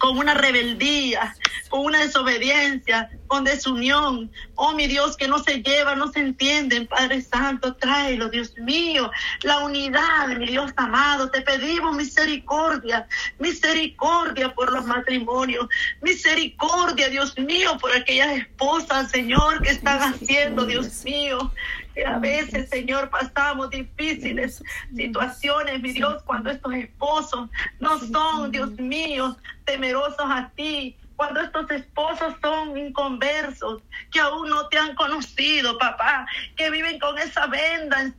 con una rebeldía, con una desobediencia, con desunión. Oh, mi Dios, que no se lleva, no se entienden. Padre Santo, tráelo, Dios mío. La unidad, mi Dios amado. Te pedimos misericordia, misericordia por los matrimonios. Misericordia, Dios mío, por aquellas esposas, Señor, que están haciendo, Dios mío. Que a veces, Señor, pasamos difíciles situaciones, mi Dios, cuando estos esposos no son, Dios. Mío, temerosos a ti, cuando estos esposos son inconversos, que aún no te han conocido, papá, que viven con esa venda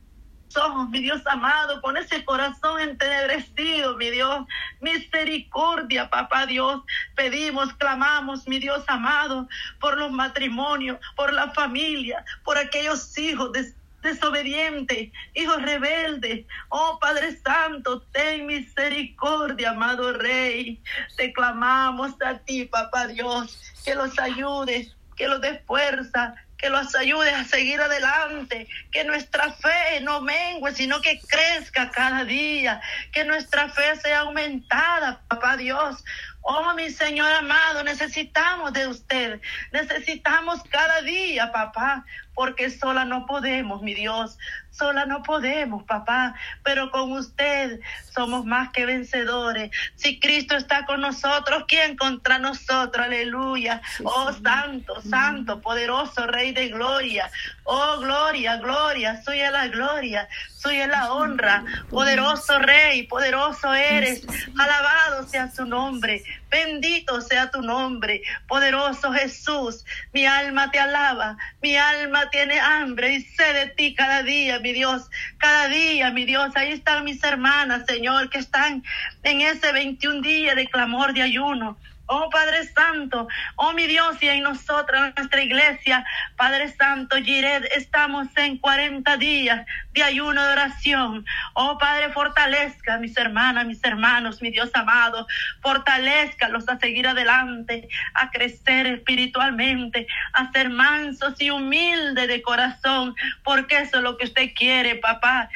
ojos, mi Dios amado, con ese corazón entenebrecido, mi Dios, misericordia, papá Dios, pedimos, clamamos, mi Dios amado, por los matrimonios, por la familia, por aquellos hijos de desobediente, hijo rebelde. Oh Padre Santo, ten misericordia, amado Rey. Te clamamos a ti, Papá Dios, que los ayudes, que los fuerza, que los ayudes a seguir adelante, que nuestra fe no mengue, sino que crezca cada día, que nuestra fe sea aumentada, papá Dios. Oh, mi Señor amado, necesitamos de usted, necesitamos cada día, papá, porque sola no podemos, mi Dios, sola no podemos, papá, pero con usted somos más que vencedores. Si Cristo está con nosotros, ¿quién contra nosotros? Aleluya. Oh, santo, santo, poderoso Rey de gloria. Oh, gloria, gloria, suya la gloria, suya la honra. Poderoso Rey, poderoso eres. Alabado sea su nombre. Bendito sea tu nombre, poderoso Jesús. Mi alma te alaba, mi alma tiene hambre y sé de ti cada día, mi Dios, cada día, mi Dios. Ahí están mis hermanas, Señor, que están en ese 21 día de clamor, de ayuno. Oh Padre Santo, oh mi Dios y en nosotros, en nuestra iglesia, Padre Santo, Jired, estamos en 40 días de ayuno de oración. Oh Padre, fortalezca a mis hermanas, mis hermanos, mi Dios amado, fortalezcalos a seguir adelante, a crecer espiritualmente, a ser mansos y humildes de corazón, porque eso es lo que usted quiere, papá,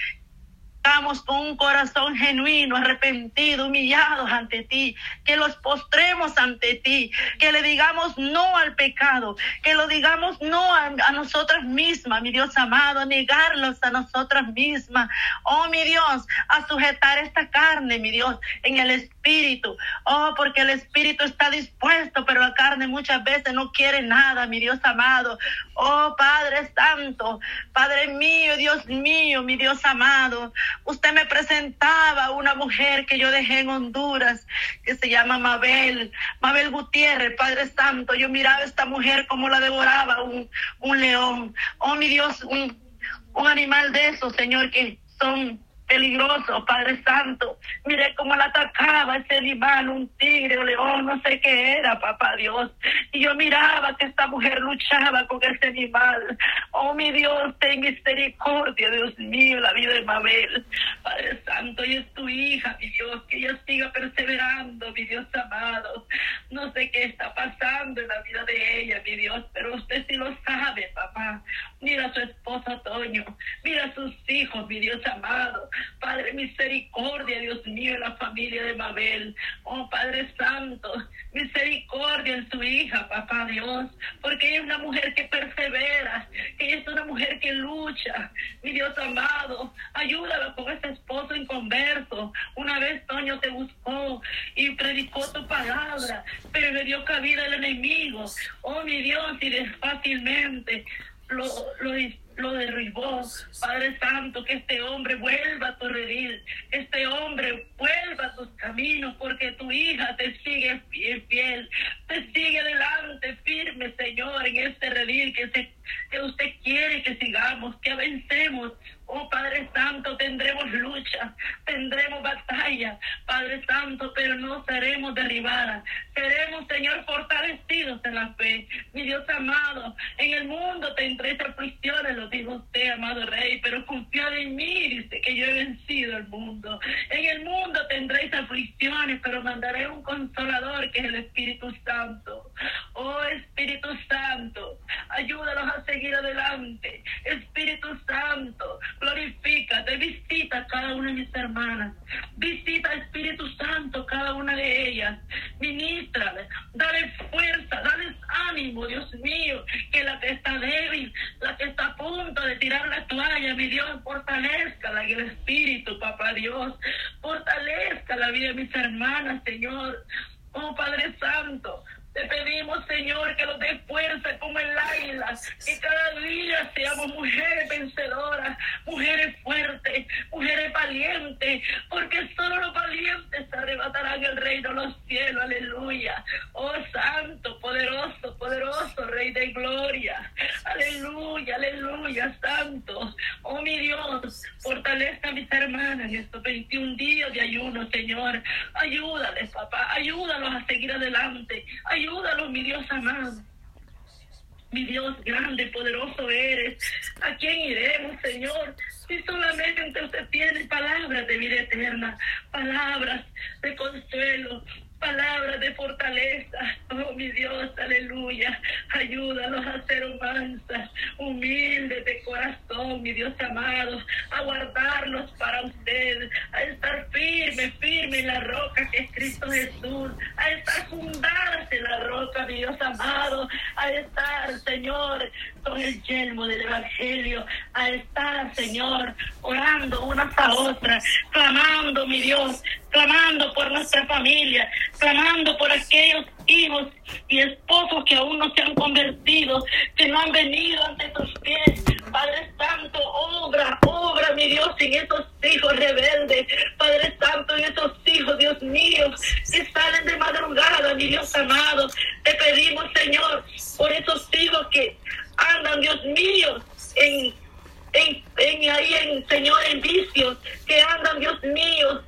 Con un corazón genuino, arrepentido, humillados ante ti, que los postremos ante ti, que le digamos no al pecado, que lo digamos no a, a nosotras mismas, mi Dios amado, a negarlos a nosotras mismas. Oh, mi Dios, a sujetar esta carne, mi Dios, en el espíritu. Oh, porque el espíritu está dispuesto, pero la carne muchas veces no quiere nada, mi Dios amado. Oh, Padre Santo, Padre mío, Dios mío, mi Dios amado. Usted me presentaba una mujer que yo dejé en Honduras, que se llama Mabel, Mabel Gutiérrez, Padre Santo. Yo miraba a esta mujer como la devoraba un, un león. Oh, mi Dios, un, un animal de esos, Señor, que son peligroso, Padre Santo. Mire cómo la atacaba ese animal, un tigre, un león, no sé qué era, papá Dios. Y yo miraba que esta mujer luchaba con ese animal. Oh, mi Dios, ten misericordia, Dios mío, la vida de Mabel. Padre Santo, y es tu hija, mi Dios, que ella siga perseverando, mi Dios amado. No sé qué está pasando en la vida de ella, mi Dios, pero usted sí lo sabe, papá. Mira a su esposa Toño, mira a sus hijos, mi Dios amado. Padre misericordia, Dios mío, en la familia de Mabel. Oh Padre Santo, misericordia en su hija, papá Dios, porque ella es una mujer que persevera, ella es una mujer que lucha. Mi Dios amado, ayúdala con ese esposo inconverso. Una vez Toño te buscó y predicó tu palabra, pero le dio cabida al enemigo. Oh mi Dios, y fácilmente lo, lo lo derribó. Padre Santo, que este hombre vuelva a tu redil, que este hombre vuelva a tus caminos, porque tu hija te sigue fiel, te sigue adelante, firme, Señor, en este redil que, se, que usted quiere que sigamos, que vencemos. Oh Padre Santo, tendremos lucha, tendremos batalla, Padre Santo, pero no seremos derribadas. Seremos, Señor, fortalecidos en la fe. Mi Dios amado, en el mundo tendréis aflicciones, lo dijo usted, amado Rey, pero confiad en mí, dice que yo he vencido el mundo. En el mundo tendréis aflicciones, pero mandaré un consolador que es el Espíritu Santo. Oh Espíritu Santo, ayúdanos a seguir adelante. Espíritu Santo, glorifícate, visita a cada una de mis hermanas. Visita Espíritu Santo cada una de ellas. ministrale, dale fuerza, dale ánimo, Dios mío, que la que está débil, la que está a punto de tirar la toalla, mi Dios, fortalezca en el espíritu, papá Dios, fortalezca la vida de mis hermanas, Señor. Oh Padre Santo, te pedimos, Señor, que nos dé fuerza como el águila, que cada día seamos mujeres vencedoras, mujeres fuertes, mujeres valientes, porque solo los valientes arrebatarán el reino de los cielos, aleluya. Oh Santo, poderoso, poderoso, Rey de gloria, aleluya, aleluya, Santo. Oh mi Dios, fortalezca a mis hermanas en estos 21 días de ayuno, Señor. Ayúdales, papá, ayúdalos a seguir adelante. Ayúdalos, mi Dios amado. Mi Dios grande, poderoso eres. ¿A quién iremos, Señor? Si solamente usted tiene palabras de vida eterna, palabras de consuelo, palabras de fortaleza. Oh, mi Dios, aleluya. Ayúdanos a ser humildes de corazón, mi Dios amado, a guardarnos para usted, a estar firme, firme en la roca que es Cristo Jesús, a estar fundadas en la roca, mi Dios amado, a estar, Señor, con el yelmo del Evangelio, a estar, Señor, orando unas a otras, clamando, mi Dios, clamando por nuestra familia, clamando por aquellos hijos y esposos que aún no se han convertido, que no han venido ante tus pies. Padre Santo, obra, obra, mi Dios, en esos hijos rebeldes. Padre Santo, en esos hijos, Dios mío, que salen de madrugada, mi Dios amado. Pedimos, Señor, por esos hijos que andan, Dios mío, en, en, en ahí, en, Señor, en vicios, que andan, Dios mío,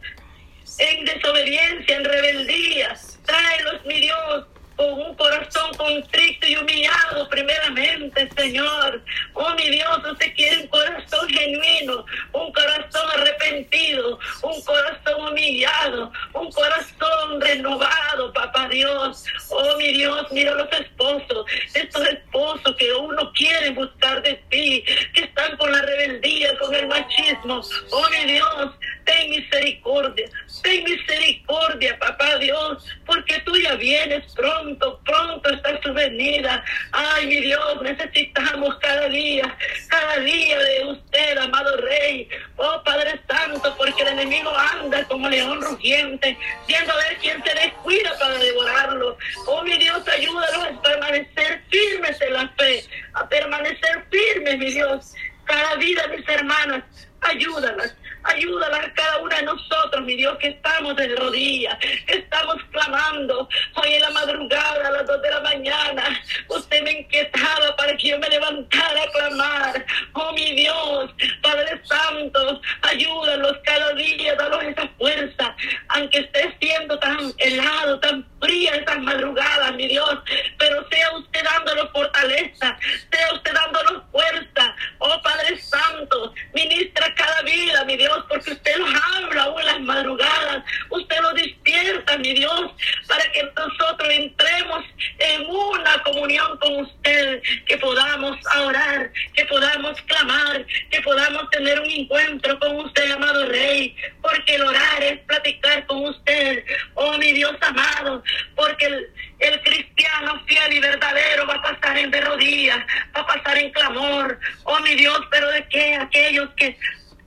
en desobediencia, en rebeldía. Tráelos, mi Dios, con un corazón contrito y humillado primeramente, Señor. Oh, mi Dios, usted quiere un corazón genuino, un corazón arrepentido, un corazón humillado, un corazón renovado, papá Dios. Oh, mi Dios, mira los esposos, estos esposos que uno quiere buscar de ti, que están con la rebeldía, con el machismo. Oh, mi Dios, ten misericordia, ten misericordia, papá Dios, porque tú ya vienes pronto, pronto está su venida. Ay, mi Dios, necesitamos cada día, cada día de usted, amado Rey. Oh, Padre Santo, porque el enemigo anda como león rugiente, viendo a ver quién se descuida para devorarlo. Oh, mi Dios, ayúdanos a permanecer firmes en la fe, a permanecer firmes, mi Dios. Cada vida, mis hermanas, ayúdalas Ayúdala a cada una de nosotros, mi Dios, que estamos de rodillas, que estamos clamando. Hoy en la madrugada, a las dos de la mañana, usted me inquietaba para que yo me levantara a clamar. Oh, mi Dios, Padre Santo, ayúdalos cada día, danos esa fuerza, aunque esté siendo tan helado, tan fría estas madrugadas, mi Dios, pero sea usted dándonos fortaleza, sea usted dándonos fuerza. Oh, Padre Santo, ministra cada vida, mi Dios porque usted nos habla aún en las madrugadas, usted nos despierta, mi Dios, para que nosotros entremos en una comunión con usted, que podamos orar, que podamos clamar, que podamos tener un encuentro con usted, amado Rey, porque el orar es platicar con usted, oh mi Dios amado, porque el, cristiano fiel y verdadero va a pasar en de rodillas, va a pasar en clamor, oh mi Dios, pero de qué aquellos que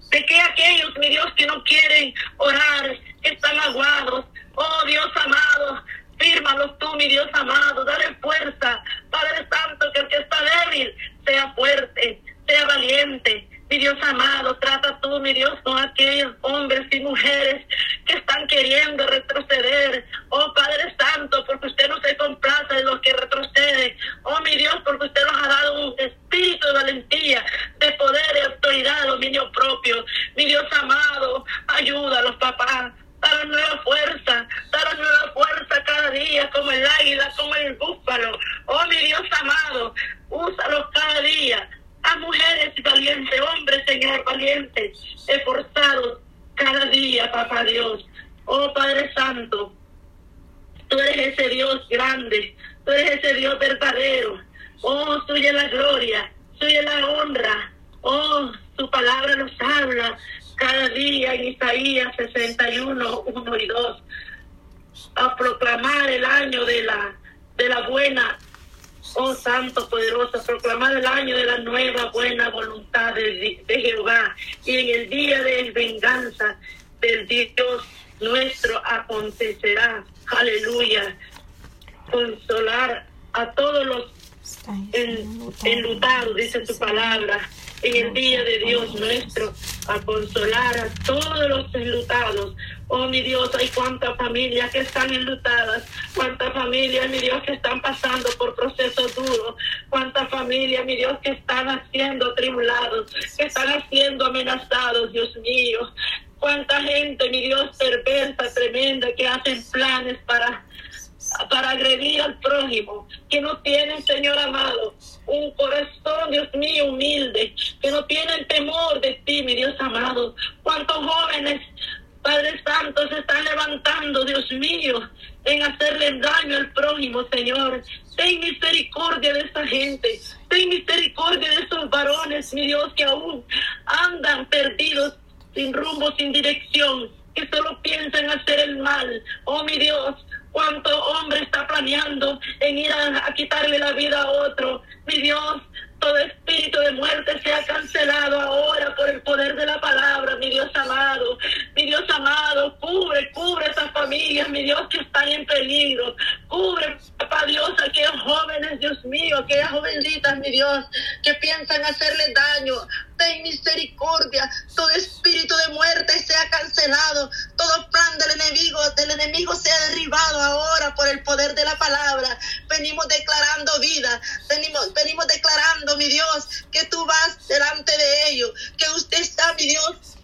de que aquellos, mi Dios, que no quieren orar, están aguados. Oh Dios amado, fírmalos tú, mi Dios amado, dale fuerza. Padre Santo, que el que está débil sea fuerte, sea valiente. Mi Dios amado, trata tú, mi Dios, con aquellos hombres y mujeres que están queriendo retroceder. Oh Padre Santo, porque usted no se complace de los que retroceden. Oh mi Dios, porque usted nos ha dado un espíritu de valentía, de poder y autoridad, dominio propio. Mi Dios amado, ayúdalos, papá. Para nueva fuerza, para nueva fuerza cada día, como el águila, como el búfalo. Oh, mi Dios amado, úsalos cada día a mujeres valientes, hombres, Señor, valientes, esforzados cada día, papá Dios. Oh Padre Santo, tú eres ese Dios grande, tú eres ese Dios verdadero. Oh, suya la gloria, suya la honra. Oh, tu palabra nos habla cada día en Isaías 61, 1 y 2. A proclamar el año de la, de la buena, oh Santo poderoso, proclamar el año de la nueva buena voluntad de, de Jehová. Y en el día de venganza del Dios nuestro acontecerá. Aleluya. Consolar a todos los enlutados, dice su palabra en el día de Dios nuestro, a consolar a todos los enlutados. Oh, mi Dios, hay cuántas familias que están enlutadas, cuántas familias, mi Dios, que están pasando por procesos duros, cuántas familias, mi Dios, que están siendo tribulados, que están siendo amenazados, Dios mío. Cuánta gente, mi Dios, perversa, tremenda, que hacen planes para para agredir al prójimo, que no tienen, Señor amado, un corazón, Dios mío, humilde, que no tienen temor de ti, mi Dios amado. Cuántos jóvenes, Padre Santo, se están levantando, Dios mío, en hacerle daño al prójimo, Señor. Ten misericordia de esa gente. Ten misericordia de esos varones, mi Dios, que aún andan perdidos, sin rumbo, sin dirección, que solo piensan hacer el mal. Oh, mi Dios, cuánto hombre está planeando en ir a, quitarle la vida a otro. Mi Dios, todo espíritu de muerte sea cancelado ahora por el poder de la palabra, mi Dios amado. Mi Dios amado, cubre, familias, mi Dios, que están en peligro. Cubre, papá Dios, aquellos jóvenes, Dios mío, aquellas jovencitas, mi Dios, que piensan hacerle daño. Ten misericordia, todo espíritu de muerte sea cancelado, todo plan del enemigo, del enemigo sea derribado ahora por el poder de la palabra. Venimos declarando vida, venimos, venimos declarando, mi Dios, que tú vas delante de ellos, que usted está, mi Dios,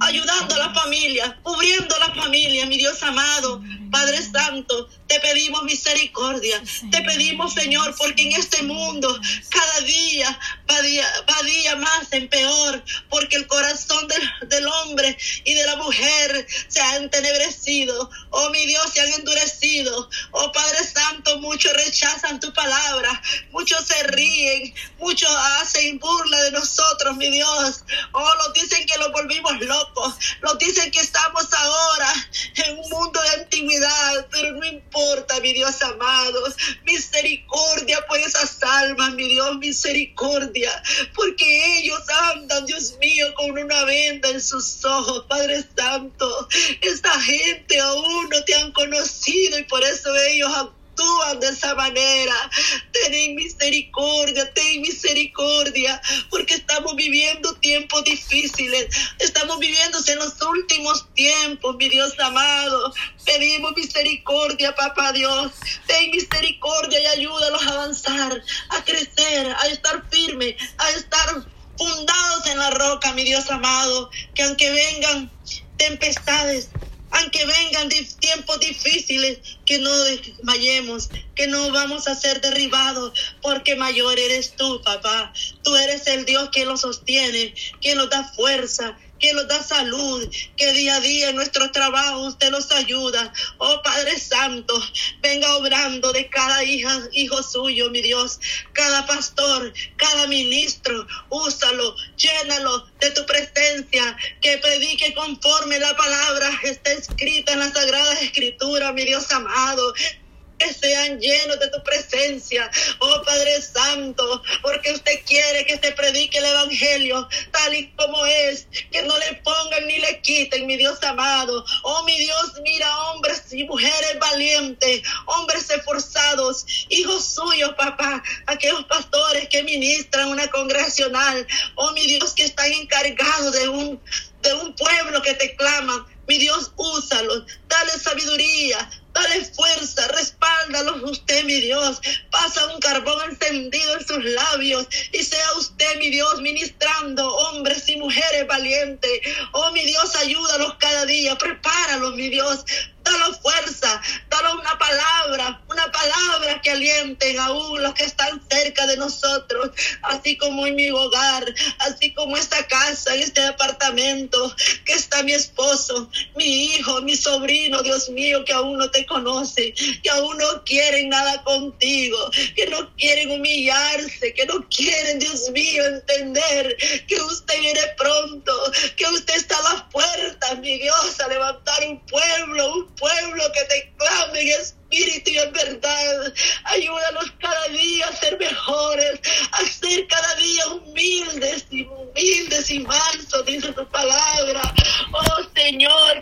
ayudando a la familia, cubriendo a la familia, mi Dios amado, Padre Santo, te pedimos misericordia, te pedimos Señor, porque en este mundo cada día va día, va día más en peor, porque el corazón del, del hombre y de la mujer se ha entenebrecido, oh mi Dios, se han endurecido, oh Padre Santo, muchos rechazan tu palabra, muchos se ríen, muchos hacen burla de nosotros, mi Dios, oh, los dicen que los volvimos locos, los dicen que estamos ahora en un mundo de antigüedad, pero no importa, mi Dios amado, misericordia por esas almas, mi Dios, misericordia, porque ellos andan, Dios mío, con una venda en sus ojos, Padre Santo, esta gente aún no te han conocido y por eso ellos actúan de esa manera. Ten misericordia, ten misericordia, porque estamos viviendo tiempos difíciles. Estamos viviendo en los últimos tiempos, mi Dios amado. Pedimos misericordia, papá Dios. Ten misericordia y ayúdalos a avanzar, a crecer, a estar firme, a estar fundados en la roca, mi Dios amado. Que aunque vengan tempestades, aunque vengan tiempos difíciles, que no desmayemos, que no vamos a ser derribados, porque mayor eres tú, papá. Tú eres el Dios que lo sostiene, que nos da fuerza, que nos da salud, que día a día en nuestro trabajo usted nos ayuda. Oh Padre Santo, venga obrando de cada hija, hijo suyo, mi Dios, cada pastor, cada ministro, úsalo, llénalo de tu presencia, que predique conforme la palabra está escrita en la Sagrada Escritura, mi Dios amado que sean llenos de tu presencia, oh Padre Santo, porque usted quiere que se predique el Evangelio tal y como es, que no le pongan ni le quiten, mi Dios amado. Oh mi Dios, mira hombres y mujeres valientes, hombres esforzados, hijos suyos, papá, aquellos pastores que ministran una congregacional, oh mi Dios, que están encargados de un, de un pueblo que te clama. Mi Dios, úsalos, dale sabiduría, Dale fuerza, mi Dios. Pasa un carbón encendido en sus labios y sea usted, mi Dios, ministrando hombres y mujeres valientes. Oh, mi Dios, ayúdalos cada día. Prepáralos, mi Dios. Dale fuerza, una palabra, una palabra que alienten aún los que están cerca de nosotros, así como en mi hogar, así como esta casa, este apartamento, que está mi esposo, mi hijo, mi sobrino, Dios mío, que aún no te conoce, que aún no quieren nada contigo, que no quieren humillarse, que no quieren, Dios mío, entender que usted viene pronto, que usted está a las puertas, mi Dios, a levantar un pueblo, un pueblo que te clame en espíritu y en verdad. Ayúdanos cada día a ser mejores, a ser cada día humildes y humildes y mansos, dice tu palabra. Oh Señor,